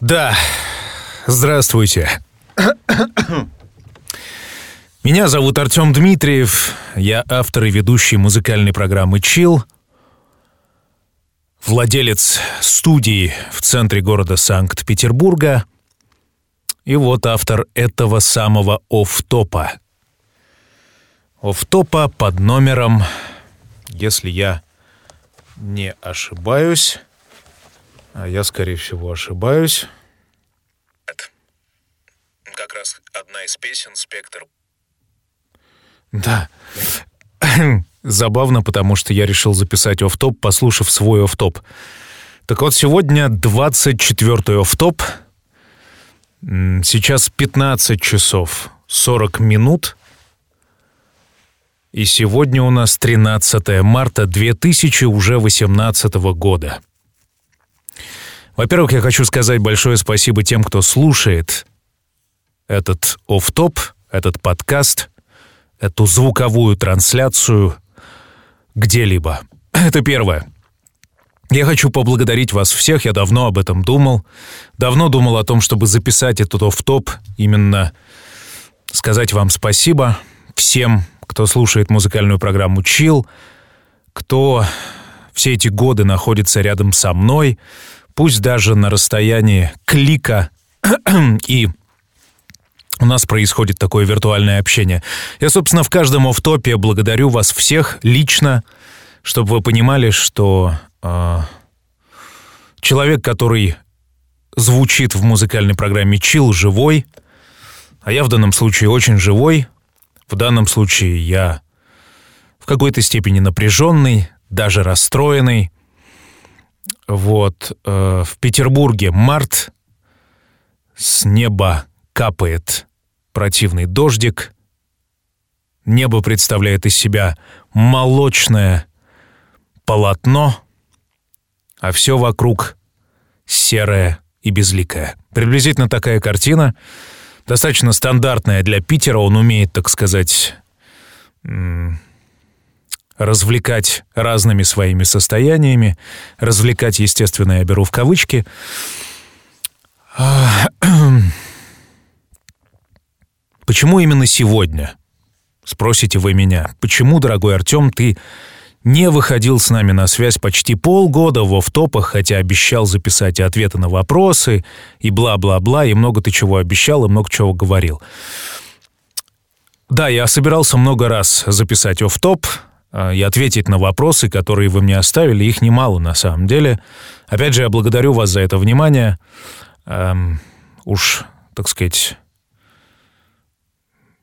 Да, здравствуйте. Меня зовут Артем Дмитриев, я автор и ведущий музыкальной программы «Чил», владелец студии в центре города Санкт-Петербурга и вот автор этого самого офтопа. Офтопа под номером, если я не ошибаюсь, я, скорее всего, ошибаюсь. Это как раз одна из песен «Спектр». Да. Забавно, потому что я решил записать офтоп, послушав свой офтоп. Так вот, сегодня 24-й офтоп. Сейчас 15 часов 40 минут. И сегодня у нас 13 марта 2018 года. Во-первых, я хочу сказать большое спасибо тем, кто слушает этот оф-топ, этот подкаст, эту звуковую трансляцию где-либо. Это первое. Я хочу поблагодарить вас всех, я давно об этом думал. Давно думал о том, чтобы записать этот оф-топ, именно сказать вам спасибо всем, кто слушает музыкальную программу «Чил», кто все эти годы находится рядом со мной, пусть даже на расстоянии клика и у нас происходит такое виртуальное общение. Я, собственно, в каждом офтопе благодарю вас всех лично, чтобы вы понимали, что э, человек, который звучит в музыкальной программе «Чил», живой, а я в данном случае очень живой. В данном случае я в какой-то степени напряженный, даже расстроенный, вот, э, в Петербурге март, с неба капает противный дождик, небо представляет из себя молочное полотно, а все вокруг серое и безликое. Приблизительно такая картина, достаточно стандартная для Питера, он умеет, так сказать, развлекать разными своими состояниями. Развлекать, естественно, я беру в кавычки. Почему именно сегодня? Спросите вы меня. Почему, дорогой Артем, ты не выходил с нами на связь почти полгода в офтопах, хотя обещал записать ответы на вопросы, и бла-бла-бла, и много ты чего обещал, и много чего говорил. Да, я собирался много раз записать офтоп, а, и ответить на вопросы, которые вы мне оставили. Их немало на самом деле. Опять же, я благодарю вас за это внимание. Эм, уж, так сказать,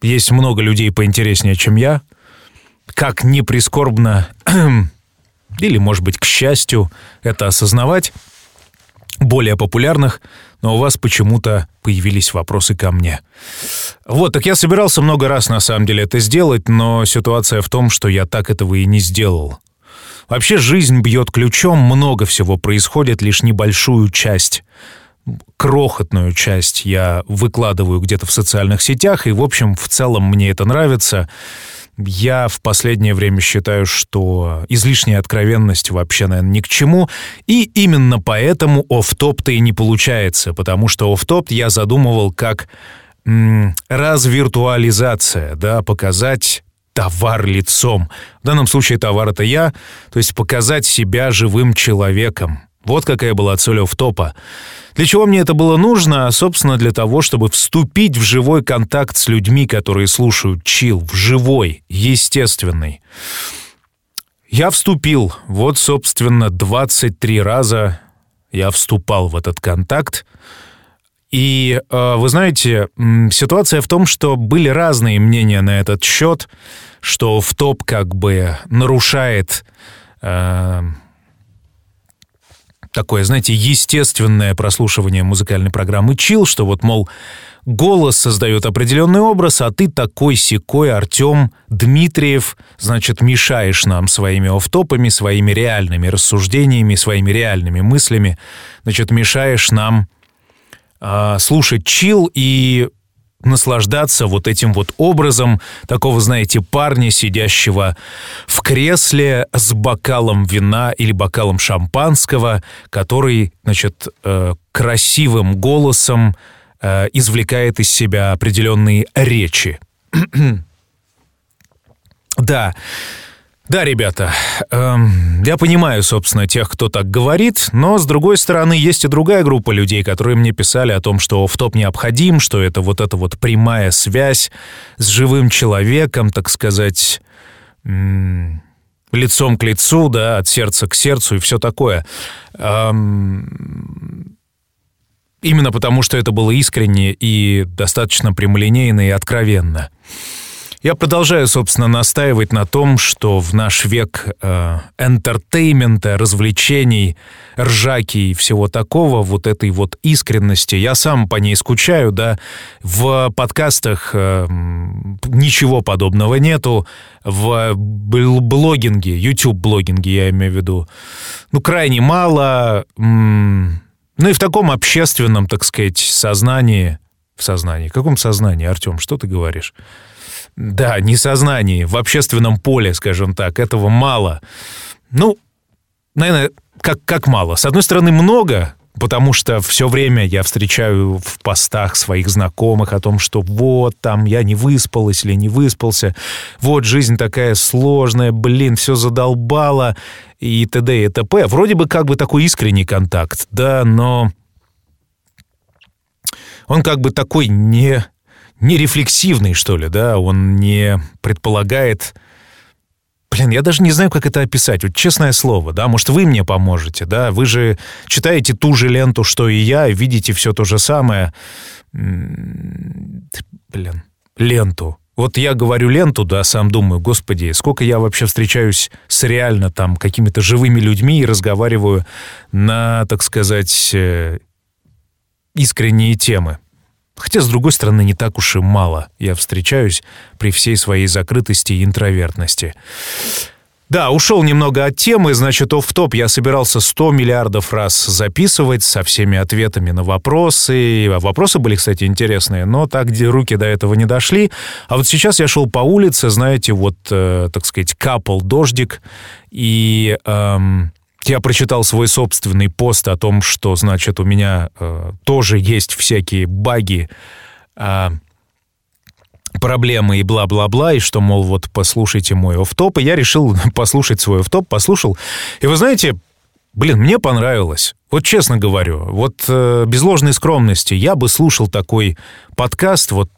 есть много людей поинтереснее, чем я. Как не прискорбно, или, может быть, к счастью, это осознавать, более популярных, но у вас почему-то появились вопросы ко мне. Вот, так я собирался много раз на самом деле это сделать, но ситуация в том, что я так этого и не сделал. Вообще жизнь бьет ключом, много всего происходит, лишь небольшую часть крохотную часть я выкладываю где-то в социальных сетях, и, в общем, в целом мне это нравится. Я в последнее время считаю, что излишняя откровенность вообще, наверное, ни к чему. И именно поэтому оф-топ-то и не получается, потому что оф-топ я задумывал как м- развиртуализация, да, показать товар лицом. В данном случае товар — это я, то есть показать себя живым человеком. Вот какая была цель офтопа. Для чего мне это было нужно? Собственно, для того, чтобы вступить в живой контакт с людьми, которые слушают чил, в живой, естественный. Я вступил, вот, собственно, 23 раза я вступал в этот контакт. И э, вы знаете, ситуация в том, что были разные мнения на этот счет, что в топ как бы нарушает э, такое, знаете, естественное прослушивание музыкальной программы «Чил», что вот, мол, голос создает определенный образ, а ты такой секой Артем Дмитриев, значит, мешаешь нам своими офтопами, своими реальными рассуждениями, своими реальными мыслями, значит, мешаешь нам э, слушать чил и наслаждаться вот этим вот образом такого, знаете, парня, сидящего в кресле с бокалом вина или бокалом шампанского, который, значит, э, красивым голосом э, извлекает из себя определенные речи. да, да, ребята, эм, я понимаю, собственно, тех, кто так говорит, но, с другой стороны, есть и другая группа людей, которые мне писали о том, что в топ необходим, что это вот эта вот прямая связь с живым человеком, так сказать, м- лицом к лицу, да, от сердца к сердцу и все такое. Эм, именно потому, что это было искренне и достаточно прямолинейно и откровенно. Я продолжаю, собственно, настаивать на том, что в наш век э, энтертеймента, развлечений, ржаки и всего такого, вот этой вот искренности, я сам по ней скучаю, да, в подкастах э, ничего подобного нету, в блогинге, YouTube-блогинге я имею в виду, ну, крайне мало, м- ну и в таком общественном, так сказать, сознании, в сознании, в каком сознании, Артем, что ты говоришь? Да, несознании, в общественном поле, скажем так, этого мало. Ну, наверное, как, как мало? С одной стороны, много, потому что все время я встречаю в постах своих знакомых о том, что вот там я не выспалась или не выспался, вот жизнь такая сложная, блин, все задолбало и т.д. и т.п. Вроде бы как бы такой искренний контакт, да, но он как бы такой не нерефлексивный, что ли, да, он не предполагает... Блин, я даже не знаю, как это описать. Вот честное слово, да, может, вы мне поможете, да, вы же читаете ту же ленту, что и я, видите все то же самое. Блин, ленту. Вот я говорю ленту, да, сам думаю, господи, сколько я вообще встречаюсь с реально там какими-то живыми людьми и разговариваю на, так сказать, э, искренние темы. Хотя, с другой стороны, не так уж и мало я встречаюсь при всей своей закрытости и интровертности. Да, ушел немного от темы, значит, оф топ я собирался 100 миллиардов раз записывать со всеми ответами на вопросы. Вопросы были, кстати, интересные, но так, где руки до этого не дошли. А вот сейчас я шел по улице, знаете, вот, э, так сказать, капал дождик, и... Эм, я прочитал свой собственный пост о том, что, значит, у меня э, тоже есть всякие баги, э, проблемы и бла-бла-бла, и что, мол, вот послушайте мой оф-топ, и я решил послушать свой оф-топ, послушал. И вы знаете, блин, мне понравилось. Вот честно говорю, вот э, без ложной скромности, я бы слушал такой подкаст, вот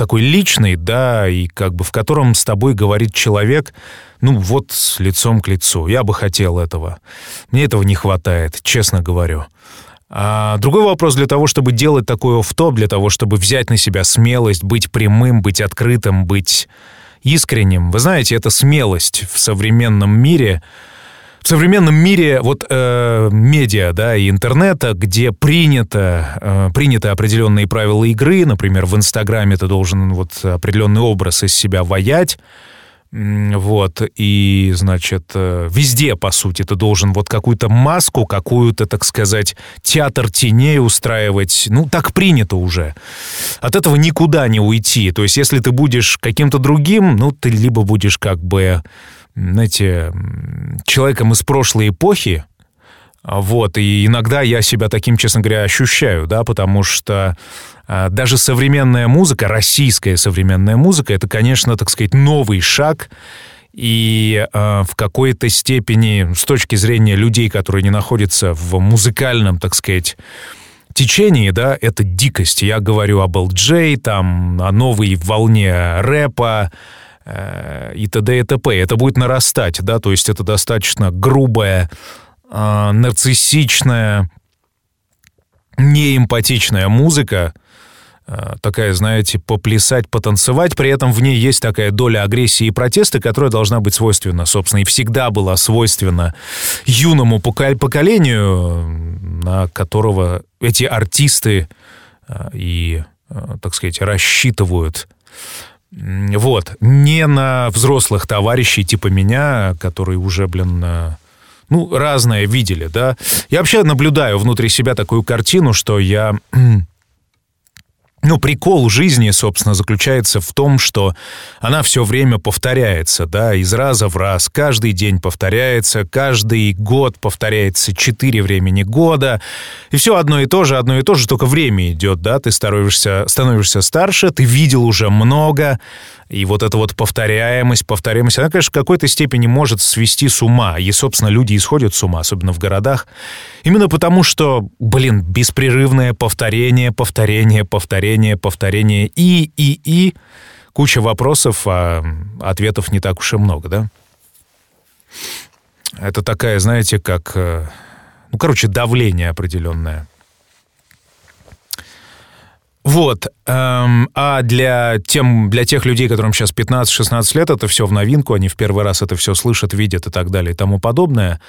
такой личный, да, и как бы в котором с тобой говорит человек, ну вот лицом к лицу. Я бы хотел этого. Мне этого не хватает, честно говорю. А другой вопрос для того, чтобы делать такой оф-топ, для того, чтобы взять на себя смелость, быть прямым, быть открытым, быть искренним. Вы знаете, это смелость в современном мире — в современном мире вот э, медиа, да, и интернета, где принято, э, приняты определенные правила игры, например, в Инстаграме ты должен вот определенный образ из себя ваять, вот, и, значит, э, везде, по сути, ты должен вот какую-то маску, какую-то, так сказать, театр теней устраивать. Ну, так принято уже. От этого никуда не уйти. То есть, если ты будешь каким-то другим, ну, ты либо будешь как бы знаете, человеком из прошлой эпохи, вот, и иногда я себя таким, честно говоря, ощущаю, да, потому что а, даже современная музыка, российская современная музыка, это, конечно, так сказать, новый шаг, и э, в какой-то степени, с точки зрения людей, которые не находятся в музыкальном, так сказать, течении, да, это дикость. Я говорю об LJ, там, о новой волне рэпа, и т.д. и т.п. Это будет нарастать, да, то есть это достаточно грубая, нарциссичная, неэмпатичная музыка, э, такая, знаете, поплясать, потанцевать, при этом в ней есть такая доля агрессии и протеста, которая должна быть свойственна, собственно, и всегда была свойственна юному поколению, на которого эти артисты и, так сказать, рассчитывают вот. Не на взрослых товарищей типа меня, которые уже, блин, ну, разное видели, да. Я вообще наблюдаю внутри себя такую картину, что я ну, прикол жизни, собственно, заключается в том, что она все время повторяется, да, из раза в раз, каждый день повторяется, каждый год повторяется четыре времени года, и все одно и то же, одно и то же, только время идет, да, ты становишься, становишься старше, ты видел уже много, и вот эта вот повторяемость, повторяемость, она, конечно, в какой-то степени может свести с ума. И, собственно, люди исходят с ума, особенно в городах. Именно потому, что, блин, беспрерывное повторение, повторение, повторение, повторение и, и, и. Куча вопросов, а ответов не так уж и много, да? Это такая, знаете, как... Э, ну, короче, давление определенное. Вот. Эм, а для, тем, для тех людей, которым сейчас 15-16 лет, это все в новинку, они в первый раз это все слышат, видят и так далее и тому подобное.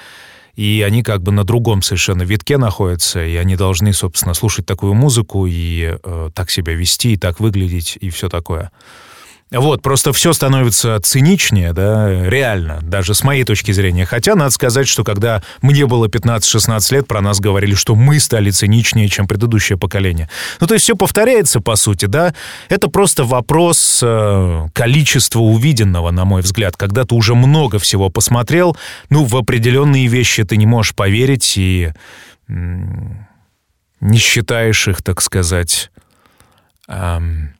И они как бы на другом совершенно витке находятся, и они должны, собственно, слушать такую музыку и э, так себя вести, и так выглядеть, и все такое. Вот, просто все становится циничнее, да, реально, даже с моей точки зрения. Хотя надо сказать, что когда мне было 15-16 лет, про нас говорили, что мы стали циничнее, чем предыдущее поколение. Ну, то есть все повторяется, по сути, да. Это просто вопрос э, количества увиденного, на мой взгляд. Когда ты уже много всего посмотрел, ну, в определенные вещи ты не можешь поверить и не считаешь их, так сказать, эм,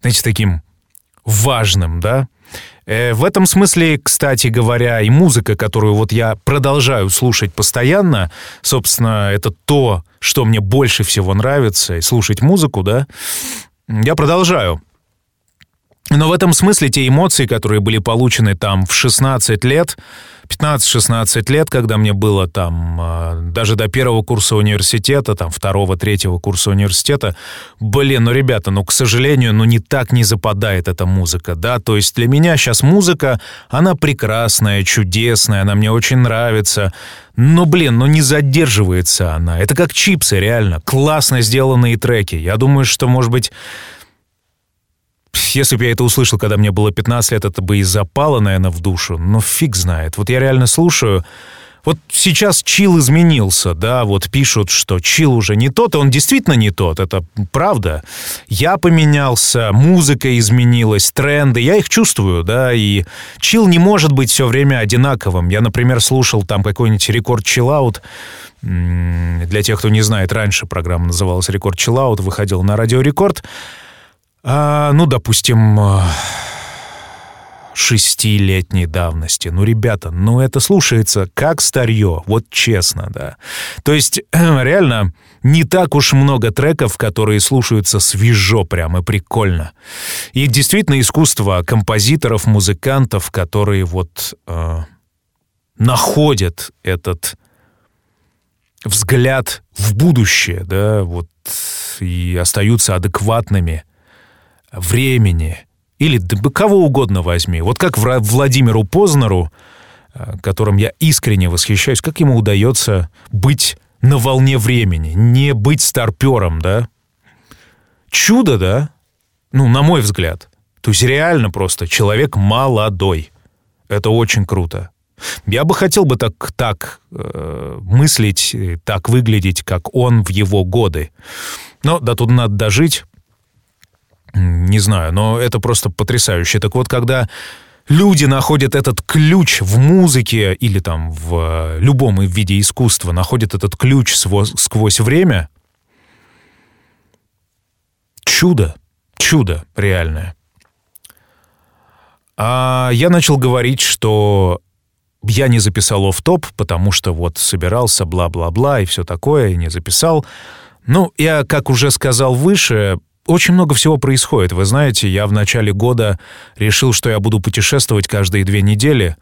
знаете, таким важным, да. Э, в этом смысле, кстати говоря, и музыка, которую вот я продолжаю слушать постоянно, собственно, это то, что мне больше всего нравится, слушать музыку, да, я продолжаю. Но в этом смысле те эмоции, которые были получены там в 16 лет, 15-16 лет, когда мне было там а, даже до первого курса университета, там второго, третьего курса университета, блин, ну, ребята, ну, к сожалению, ну, не так не западает эта музыка, да, то есть для меня сейчас музыка, она прекрасная, чудесная, она мне очень нравится, но, блин, ну не задерживается она. Это как чипсы, реально. Классно сделанные треки. Я думаю, что, может быть, если бы я это услышал, когда мне было 15 лет, это бы и запало, наверное, в душу. Но фиг знает. Вот я реально слушаю. Вот сейчас чил изменился, да, вот пишут, что чил уже не тот, и он действительно не тот, это правда. Я поменялся, музыка изменилась, тренды, я их чувствую, да, и chill не может быть все время одинаковым. Я, например, слушал там какой-нибудь Record Chillout, для тех, кто не знает, раньше программа называлась «Record Chillout», выходил на Радио Рекорд. А, ну, допустим, э, шестилетней давности. Ну, ребята, ну это слушается как старье, вот честно, да. То есть, реально, не так уж много треков, которые слушаются свежо прям и прикольно. И действительно искусство композиторов, музыкантов, которые вот э, находят этот взгляд в будущее, да, вот и остаются адекватными – времени или кого угодно возьми. Вот как Владимиру Познеру, э, которым я искренне восхищаюсь, как ему удается быть на волне времени, не быть старпером, да? Чудо, да? Ну, на мой взгляд. То есть реально просто человек молодой. Это очень круто. Я бы хотел бы так, так э, мыслить, так выглядеть, как он в его годы. Но до туда надо дожить. Не знаю, но это просто потрясающе. Так вот, когда люди находят этот ключ в музыке или там в любом виде искусства, находят этот ключ сквозь время, чудо, чудо реальное. А я начал говорить, что я не записал в топ потому что вот собирался бла-бла-бла и все такое, и не записал. Ну, я, как уже сказал выше, очень много всего происходит. Вы знаете, я в начале года решил, что я буду путешествовать каждые две недели.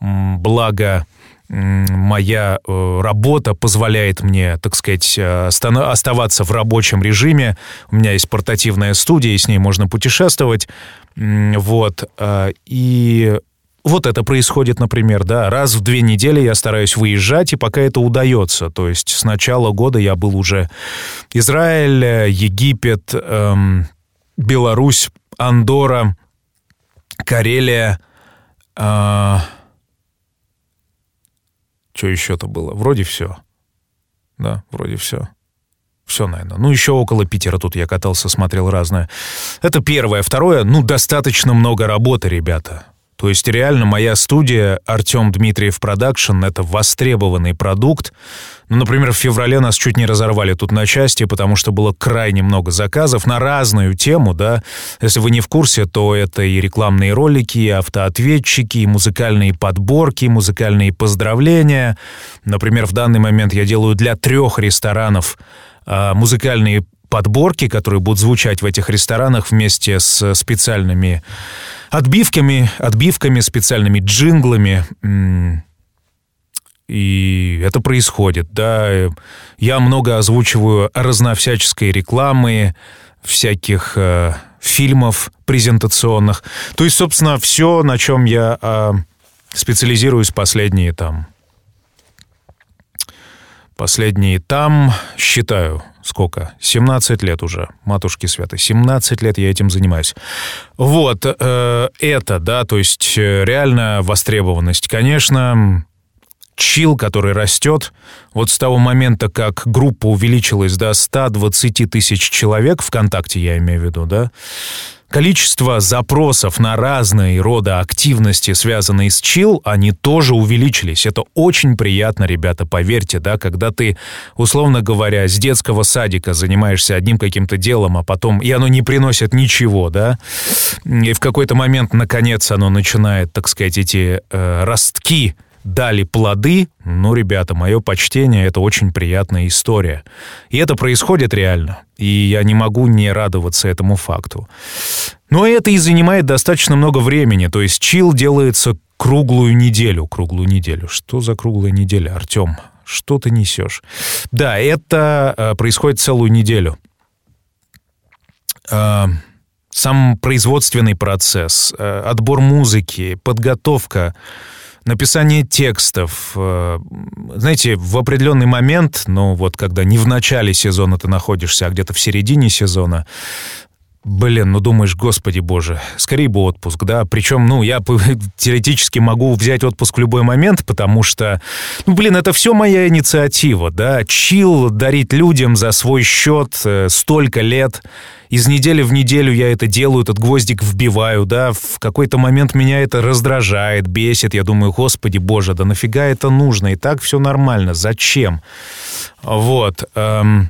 Благо, моя э, работа позволяет мне, так сказать, э, оставаться в рабочем режиме. У меня есть портативная студия, и с ней можно путешествовать. Вот. Э, и вот это происходит, например, да, раз в две недели я стараюсь выезжать, и пока это удается. То есть с начала года я был уже Израиль, Египет, эм, Беларусь, Андора, Карелия. Э, что еще-то было? Вроде все. Да, вроде все. Все, наверное. Ну, еще около Питера тут я катался, смотрел разное. Это первое. Второе, ну, достаточно много работы, ребята. То есть реально моя студия Артем Дмитриев Production — это востребованный продукт. Ну, например, в феврале нас чуть не разорвали тут на части, потому что было крайне много заказов на разную тему, да. Если вы не в курсе, то это и рекламные ролики, и автоответчики, и музыкальные подборки, и музыкальные поздравления. Например, в данный момент я делаю для трех ресторанов а, музыкальные подборки, которые будут звучать в этих ресторанах вместе с специальными отбивками, отбивками, специальными джинглами. И это происходит, да. Я много озвучиваю разновсяческой рекламы, всяких э, фильмов презентационных. То есть, собственно, все, на чем я э, специализируюсь последние там Последние там, считаю, сколько? 17 лет уже, матушки святы. 17 лет я этим занимаюсь. Вот, э, это, да, то есть э, реально востребованность. Конечно, чил, который растет. Вот с того момента, как группа увеличилась до 120 тысяч человек, ВКонтакте я имею в виду, да, Количество запросов на разные рода активности, связанные с чил, они тоже увеличились. Это очень приятно, ребята, поверьте, да, когда ты, условно говоря, с детского садика занимаешься одним каким-то делом, а потом, и оно не приносит ничего, да, и в какой-то момент, наконец, оно начинает, так сказать, эти э, ростки дали плоды, ну, ребята, мое почтение, это очень приятная история. И это происходит реально, и я не могу не радоваться этому факту. Но это и занимает достаточно много времени, то есть чил делается круглую неделю, круглую неделю. Что за круглая неделя, Артем? Что ты несешь? Да, это э, происходит целую неделю. Э, сам производственный процесс, э, отбор музыки, подготовка, написание текстов. Э, знаете, в определенный момент, ну вот когда не в начале сезона ты находишься, а где-то в середине сезона, Блин, ну думаешь, господи боже, скорее бы отпуск, да? Причем, ну, я теоретически могу взять отпуск в любой момент, потому что, ну, блин, это все моя инициатива, да? Чил дарить людям за свой счет э, столько лет. Из недели в неделю я это делаю, этот гвоздик вбиваю, да? В какой-то момент меня это раздражает, бесит. Я думаю, господи боже, да нафига это нужно? И так все нормально, зачем? Вот. Эм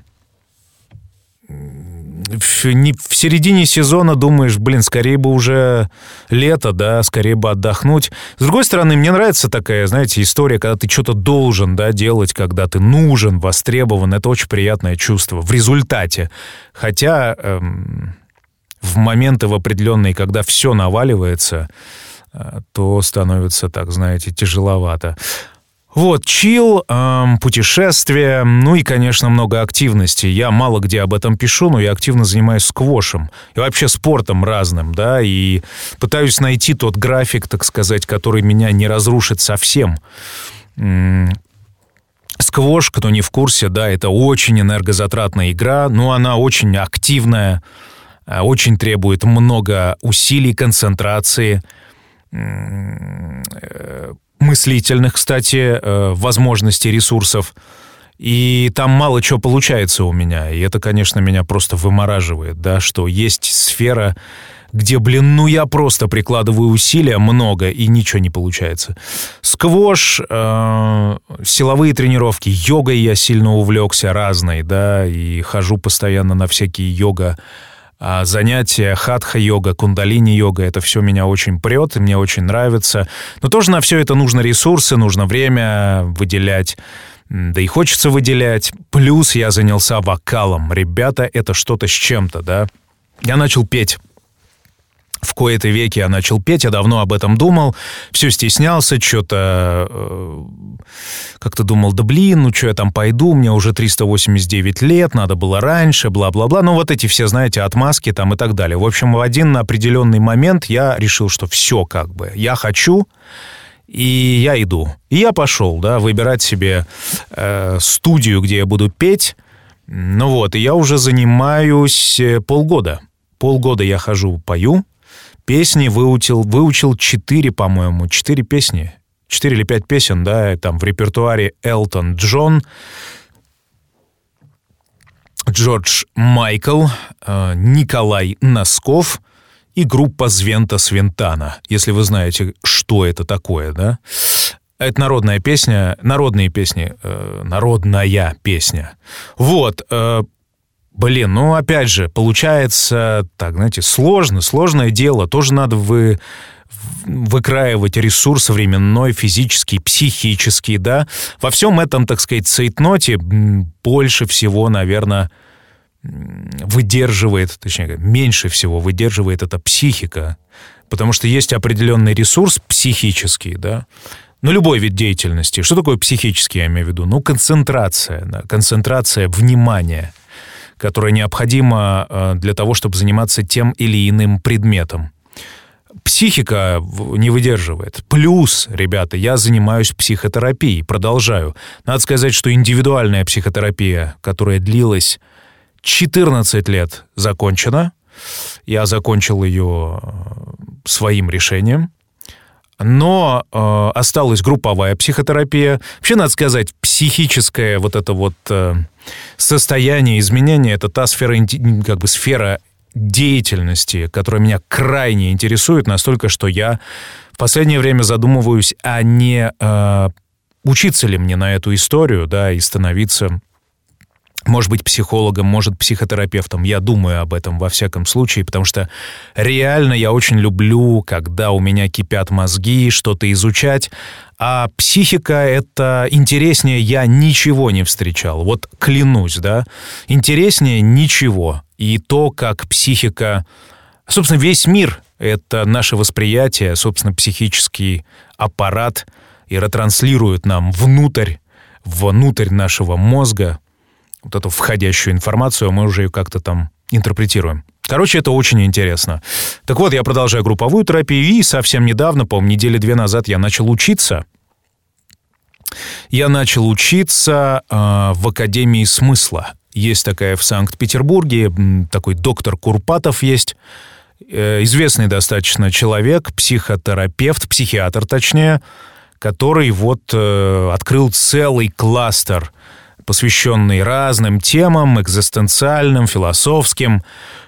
в, не, в середине сезона думаешь, блин, скорее бы уже лето, да, скорее бы отдохнуть. С другой стороны, мне нравится такая, знаете, история, когда ты что-то должен, да, делать, когда ты нужен, востребован. Это очень приятное чувство в результате. Хотя эм, в моменты в определенные, когда все наваливается, э, то становится так, знаете, тяжеловато. Вот, чил, эм, путешествия, ну и, конечно, много активности. Я мало где об этом пишу, но я активно занимаюсь сквошем и вообще спортом разным, да, и пытаюсь найти тот график, так сказать, который меня не разрушит совсем. Сквош, кто не в курсе, да, это очень энергозатратная игра, но она очень активная, э, очень требует много усилий, концентрации, э, мыслительных, кстати, э, возможностей, ресурсов. И там мало чего получается у меня. И это, конечно, меня просто вымораживает, да, что есть сфера, где, блин, ну я просто прикладываю усилия много, и ничего не получается. Сквош, э, силовые тренировки, йогой я сильно увлекся разной, да, и хожу постоянно на всякие йога занятия хатха-йога, кундалини-йога, это все меня очень прет, мне очень нравится. Но тоже на все это нужно ресурсы, нужно время выделять. Да и хочется выделять. Плюс я занялся вокалом. Ребята, это что-то с чем-то, да? Я начал петь в кои-то веки я начал петь, я давно об этом думал, все стеснялся, что-то э, как-то думал, да блин, ну что я там пойду, мне уже 389 лет, надо было раньше, бла-бла-бла, ну вот эти все, знаете, отмазки там и так далее. В общем, в один определенный момент я решил, что все как бы, я хочу, и я иду. И я пошел, да, выбирать себе э, студию, где я буду петь, ну вот, и я уже занимаюсь э, полгода. Полгода я хожу, пою, Песни выучил, выучил четыре, по-моему, четыре песни. Четыре или пять песен, да, там в репертуаре Элтон Джон, Джордж Майкл, э, Николай Носков и группа Звента Свинтана. Если вы знаете, что это такое, да? Это народная песня, народные песни, э, народная песня. Вот, э, блин, ну опять же, получается, так, знаете, сложно, сложное дело. Тоже надо вы выкраивать ресурс временной, физический, психический, да. Во всем этом, так сказать, цейтноте больше всего, наверное, выдерживает, точнее, меньше всего выдерживает эта психика, потому что есть определенный ресурс психический, да, ну, любой вид деятельности. Что такое психический, я имею в виду? Ну, концентрация, да, концентрация внимания, которая необходима э, для того, чтобы заниматься тем или иным предметом психика не выдерживает. Плюс, ребята, я занимаюсь психотерапией, продолжаю. Надо сказать, что индивидуальная психотерапия, которая длилась 14 лет, закончена. Я закончил ее э, своим решением. Но э, осталась групповая психотерапия. Вообще, надо сказать, психическое вот это вот э, состояние изменения — это та сфера, как бы сфера деятельности, которая меня крайне интересует, настолько, что я в последнее время задумываюсь, а не э, учиться ли мне на эту историю, да, и становиться может быть, психологом, может, психотерапевтом. Я думаю об этом во всяком случае, потому что реально я очень люблю, когда у меня кипят мозги, что-то изучать, а психика — это интереснее я ничего не встречал. Вот клянусь, да, интереснее ничего. И то, как психика... Собственно, весь мир — это наше восприятие, собственно, психический аппарат и ретранслирует нам внутрь, внутрь нашего мозга вот эту входящую информацию, а мы уже ее как-то там интерпретируем. Короче, это очень интересно. Так вот, я продолжаю групповую терапию, и совсем недавно, по-моему, недели две назад я начал учиться. Я начал учиться э, в Академии смысла. Есть такая в Санкт-Петербурге, такой доктор Курпатов есть, э, известный достаточно человек, психотерапевт, психиатр точнее, который вот э, открыл целый кластер посвященный разным темам, экзистенциальным, философским,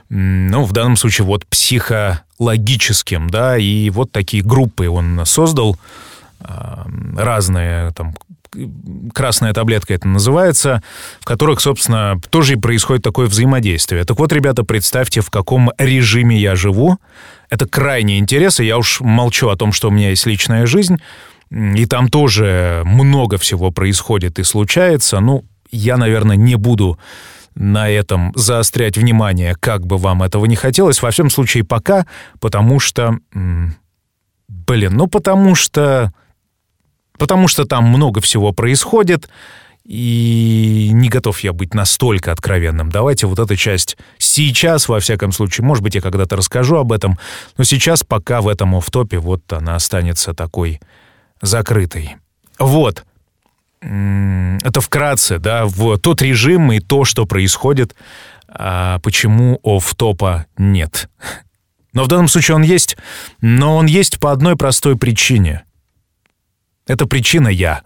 ну, в данном случае вот психологическим, да, и вот такие группы он создал, разные, там, красная таблетка это называется, в которых, собственно, тоже и происходит такое взаимодействие. Так вот, ребята, представьте, в каком режиме я живу. Это крайне интересно. Я уж молчу о том, что у меня есть личная жизнь, и там тоже много всего происходит и случается. Ну, я, наверное, не буду на этом заострять внимание, как бы вам этого не хотелось. Во всем случае пока, потому что... Блин, ну потому что... Потому что там много всего происходит, и не готов я быть настолько откровенным. Давайте вот эту часть сейчас, во всяком случае, может быть, я когда-то расскажу об этом, но сейчас пока в этом офтопе вот она останется такой закрытой. Вот это вкратце, да, в тот режим и то, что происходит, а почему оф-топа нет. Но в данном случае он есть, но он есть по одной простой причине. Это причина я.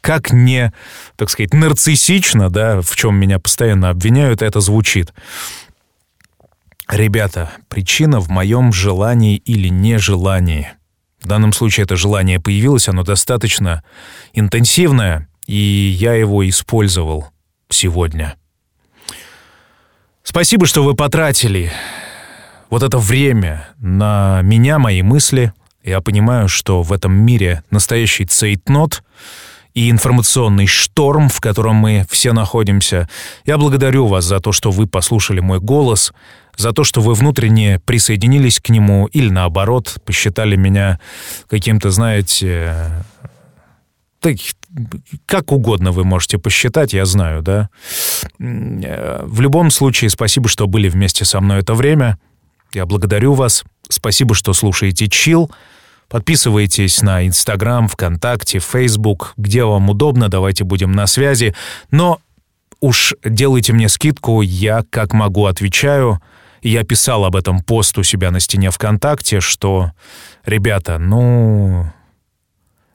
Как не, так сказать, нарциссично, да, в чем меня постоянно обвиняют, это звучит. Ребята, причина в моем желании или нежелании – в данном случае это желание появилось, оно достаточно интенсивное, и я его использовал сегодня. Спасибо, что вы потратили вот это время на меня, мои мысли. Я понимаю, что в этом мире настоящий цейтнот и информационный шторм, в котором мы все находимся. Я благодарю вас за то, что вы послушали мой голос, за то, что вы внутренне присоединились к нему или наоборот посчитали меня каким-то, знаете, так, как угодно вы можете посчитать, я знаю, да. В любом случае, спасибо, что были вместе со мной это время. Я благодарю вас. Спасибо, что слушаете Чил. Подписывайтесь на Инстаграм, ВКонтакте, Фейсбук, где вам удобно, давайте будем на связи. Но уж делайте мне скидку, я как могу отвечаю — я писал об этом пост у себя на стене ВКонтакте, что, ребята, ну,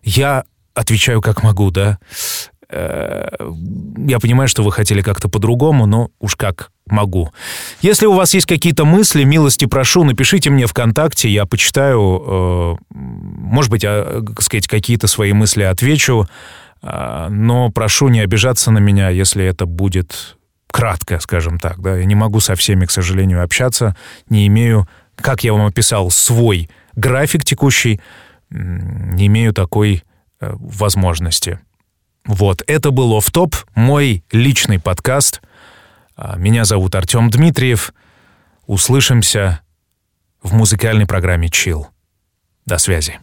я отвечаю как могу, да. Э, я понимаю, что вы хотели как-то по-другому, но уж как могу. Если у вас есть какие-то мысли, милости прошу, напишите мне ВКонтакте, я почитаю, э, может быть, а, сказать, какие-то свои мысли отвечу, э, но прошу не обижаться на меня, если это будет кратко, скажем так. Да? Я не могу со всеми, к сожалению, общаться, не имею, как я вам описал, свой график текущий, не имею такой э, возможности. Вот, это был оф топ мой личный подкаст. А, меня зовут Артем Дмитриев. Услышимся в музыкальной программе «Чил». До связи.